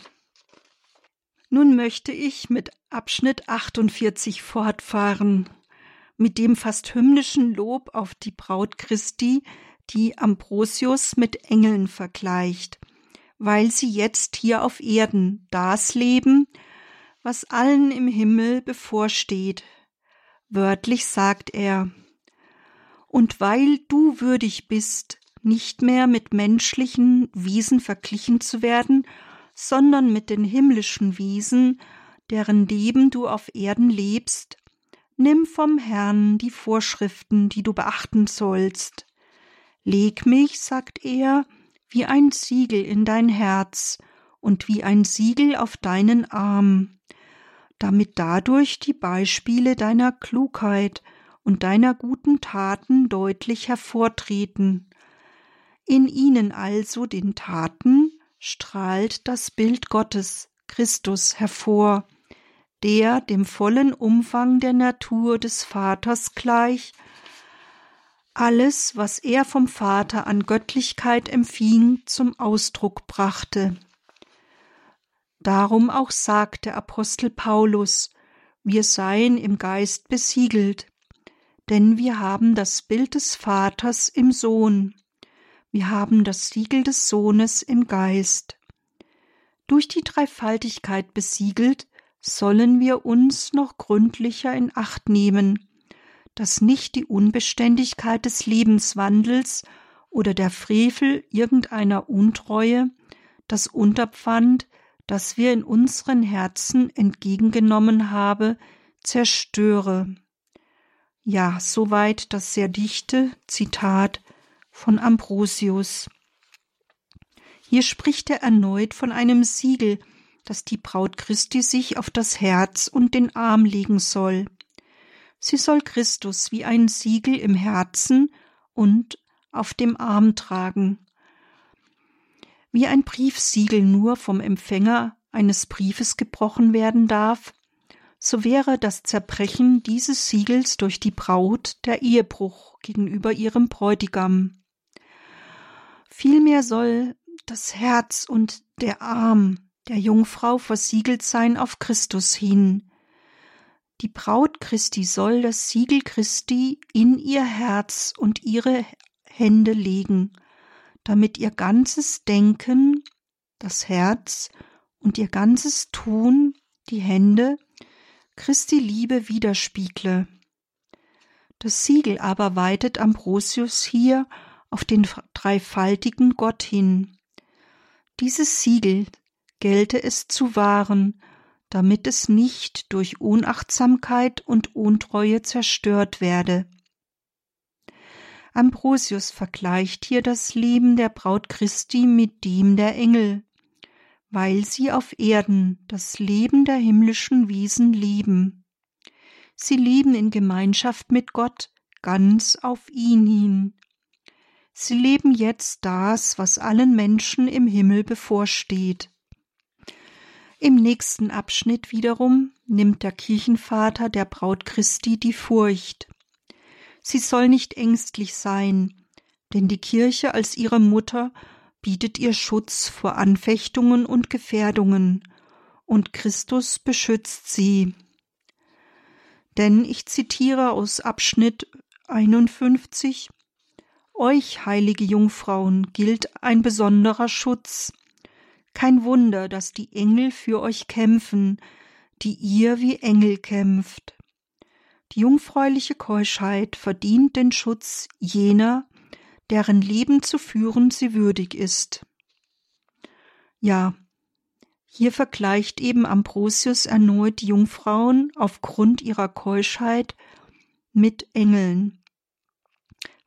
Nun möchte ich mit Abschnitt 48 fortfahren, mit dem fast hymnischen Lob auf die Braut Christi, die Ambrosius mit Engeln vergleicht, weil sie jetzt hier auf Erden das leben, was allen im Himmel bevorsteht. Wörtlich sagt er, und weil du würdig bist, nicht mehr mit menschlichen Wiesen verglichen zu werden, sondern mit den himmlischen Wiesen, deren Leben du auf Erden lebst, nimm vom Herrn die Vorschriften, die du beachten sollst. Leg mich, sagt er, wie ein Siegel in dein Herz und wie ein Siegel auf deinen Arm, damit dadurch die Beispiele deiner Klugheit und deiner guten Taten deutlich hervortreten. In ihnen also den Taten strahlt das Bild Gottes, Christus, hervor, der dem vollen Umfang der Natur des Vaters gleich alles, was er vom Vater an Göttlichkeit empfing, zum Ausdruck brachte. Darum auch sagt der Apostel Paulus, wir seien im Geist besiegelt, denn wir haben das Bild des Vaters im Sohn, wir haben das Siegel des Sohnes im Geist. Durch die Dreifaltigkeit besiegelt, sollen wir uns noch gründlicher in Acht nehmen, dass nicht die Unbeständigkeit des Lebenswandels oder der Frevel irgendeiner Untreue das Unterpfand, das wir in unseren Herzen entgegengenommen habe, zerstöre. Ja, soweit das sehr dichte Zitat von Ambrosius. Hier spricht er erneut von einem Siegel, das die Braut Christi sich auf das Herz und den Arm legen soll. Sie soll Christus wie ein Siegel im Herzen und auf dem Arm tragen. Wie ein Briefsiegel nur vom Empfänger eines Briefes gebrochen werden darf, so wäre das Zerbrechen dieses Siegels durch die Braut der Ehebruch gegenüber ihrem Bräutigam. Vielmehr soll das Herz und der Arm der Jungfrau versiegelt sein auf Christus hin, die Braut Christi soll das Siegel Christi in ihr Herz und ihre Hände legen, damit ihr ganzes Denken, das Herz und ihr ganzes Tun, die Hände, Christi Liebe widerspiegle. Das Siegel aber weitet Ambrosius hier auf den dreifaltigen Gott hin. Dieses Siegel gelte es zu wahren, damit es nicht durch Unachtsamkeit und Untreue zerstört werde. Ambrosius vergleicht hier das Leben der Braut Christi mit dem der Engel, weil sie auf Erden das Leben der himmlischen Wesen leben. Sie leben in Gemeinschaft mit Gott ganz auf ihn hin. Sie leben jetzt das, was allen Menschen im Himmel bevorsteht. Im nächsten Abschnitt wiederum nimmt der Kirchenvater der Braut Christi die Furcht. Sie soll nicht ängstlich sein, denn die Kirche als ihre Mutter bietet ihr Schutz vor Anfechtungen und Gefährdungen, und Christus beschützt sie. Denn ich zitiere aus Abschnitt 51 Euch, heilige Jungfrauen, gilt ein besonderer Schutz, Kein Wunder, dass die Engel für euch kämpfen, die ihr wie Engel kämpft. Die jungfräuliche Keuschheit verdient den Schutz jener, deren Leben zu führen sie würdig ist. Ja, hier vergleicht eben Ambrosius erneut die Jungfrauen aufgrund ihrer Keuschheit mit Engeln,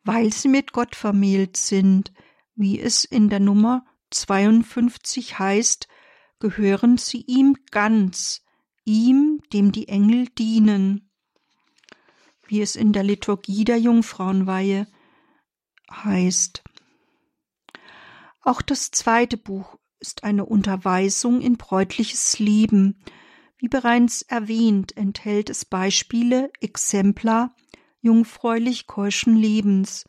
weil sie mit Gott vermählt sind, wie es in der Nummer 52 heißt, gehören sie ihm ganz, ihm, dem die Engel dienen, wie es in der Liturgie der Jungfrauenweihe heißt. Auch das zweite Buch ist eine Unterweisung in bräutliches Leben. Wie bereits erwähnt, enthält es Beispiele, Exemplar jungfräulich keuschen Lebens.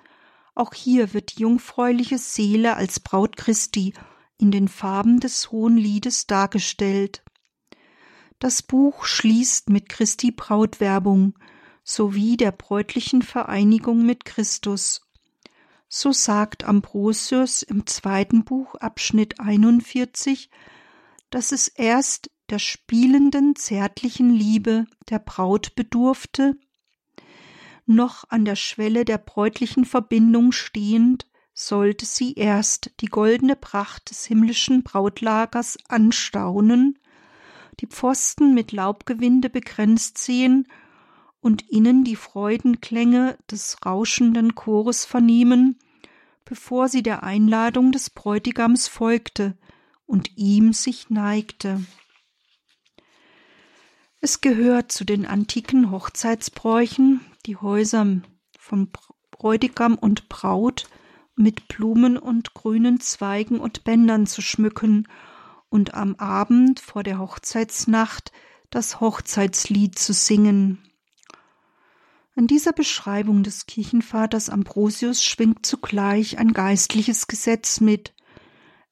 Auch hier wird die jungfräuliche Seele als Braut Christi in den Farben des Hohen Liedes dargestellt. Das Buch schließt mit Christi Brautwerbung sowie der bräutlichen Vereinigung mit Christus. So sagt Ambrosius im zweiten Buch Abschnitt 41, dass es erst der spielenden zärtlichen Liebe der Braut bedurfte, noch an der Schwelle der bräutlichen Verbindung stehend, sollte sie erst die goldene Pracht des himmlischen Brautlagers anstaunen, die Pfosten mit Laubgewinde begrenzt sehen und innen die Freudenklänge des rauschenden Chores vernehmen, bevor sie der Einladung des Bräutigams folgte und ihm sich neigte. Es gehört zu den antiken Hochzeitsbräuchen, die Häuser von Bräutigam und Braut mit Blumen und grünen Zweigen und Bändern zu schmücken und am Abend vor der Hochzeitsnacht das Hochzeitslied zu singen. An dieser Beschreibung des Kirchenvaters Ambrosius schwingt zugleich ein geistliches Gesetz mit.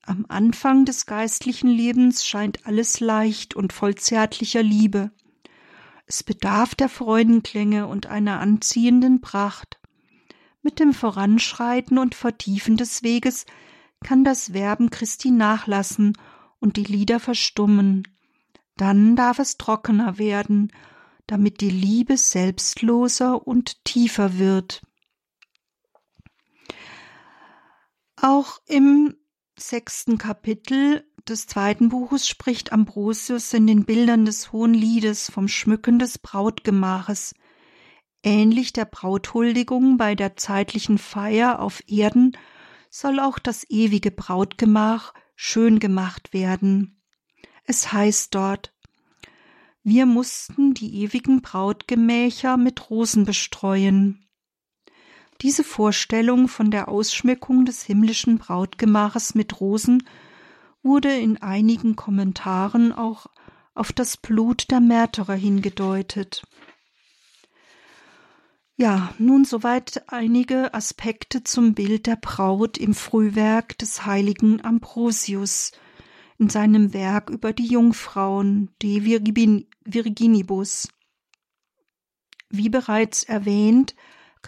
Am Anfang des geistlichen Lebens scheint alles leicht und voll zärtlicher Liebe. Es bedarf der Freudenklänge und einer anziehenden Pracht. Mit dem Voranschreiten und Vertiefen des Weges kann das Werben Christi nachlassen und die Lieder verstummen. Dann darf es trockener werden damit die Liebe selbstloser und tiefer wird. Auch im sechsten Kapitel des zweiten Buches spricht Ambrosius in den Bildern des Hohen Liedes vom Schmücken des Brautgemaches. Ähnlich der Brauthuldigung bei der zeitlichen Feier auf Erden soll auch das ewige Brautgemach schön gemacht werden. Es heißt dort, wir mussten die ewigen Brautgemächer mit Rosen bestreuen. Diese Vorstellung von der Ausschmückung des himmlischen Brautgemaches mit Rosen wurde in einigen Kommentaren auch auf das Blut der Märtyrer hingedeutet. Ja, nun soweit einige Aspekte zum Bild der Braut im Frühwerk des heiligen Ambrosius in seinem Werk über die Jungfrauen, De Virginibus. Wie bereits erwähnt,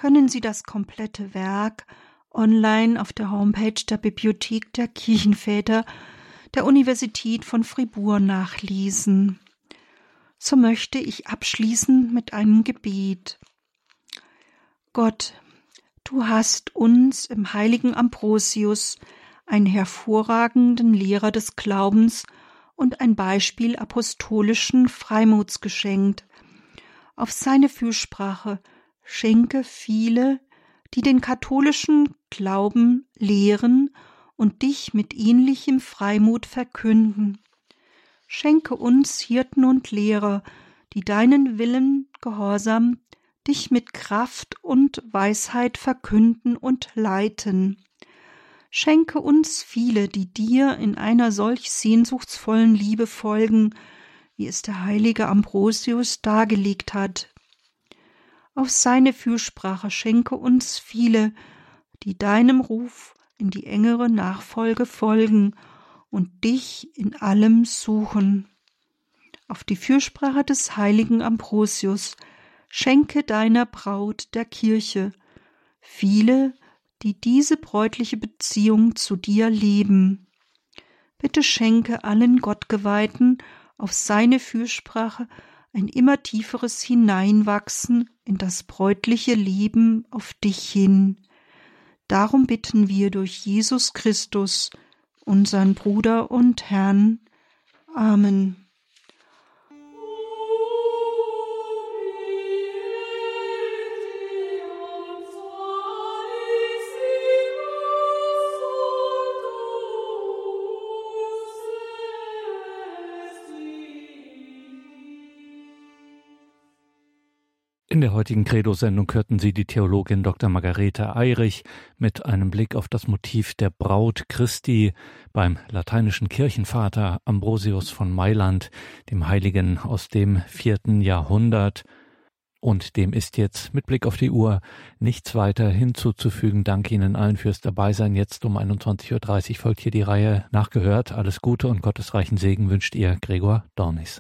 können Sie das komplette Werk online auf der Homepage der Bibliothek der Kirchenväter der Universität von Fribourg nachlesen. So möchte ich abschließen mit einem Gebet. Gott, du hast uns im heiligen Ambrosius einen hervorragenden Lehrer des Glaubens und ein Beispiel apostolischen Freimuts geschenkt. Auf seine Fürsprache schenke viele, die den katholischen Glauben lehren und dich mit ähnlichem Freimut verkünden. Schenke uns Hirten und Lehrer, die deinen Willen gehorsam, dich mit Kraft und Weisheit verkünden und leiten. Schenke uns viele, die dir in einer solch sehnsuchtsvollen Liebe folgen, wie es der heilige Ambrosius dargelegt hat. Auf seine Fürsprache schenke uns viele, die deinem Ruf in die engere Nachfolge folgen und dich in allem suchen. Auf die Fürsprache des heiligen Ambrosius schenke deiner Braut der Kirche viele, die diese bräutliche Beziehung zu dir leben. Bitte schenke allen Gottgeweihten auf seine Fürsprache ein immer tieferes Hineinwachsen in das bräutliche Leben auf dich hin. Darum bitten wir durch Jesus Christus, unseren Bruder und Herrn. Amen. In der heutigen Credo-Sendung hörten Sie die Theologin Dr. Margarete Eirich mit einem Blick auf das Motiv der Braut Christi beim lateinischen Kirchenvater Ambrosius von Mailand, dem Heiligen aus dem vierten Jahrhundert. Und dem ist jetzt mit Blick auf die Uhr nichts weiter hinzuzufügen. Danke Ihnen allen fürs Dabeisein. Jetzt um 21.30 Uhr folgt hier die Reihe Nachgehört. Alles Gute und gottesreichen Segen wünscht Ihr Gregor Dornis.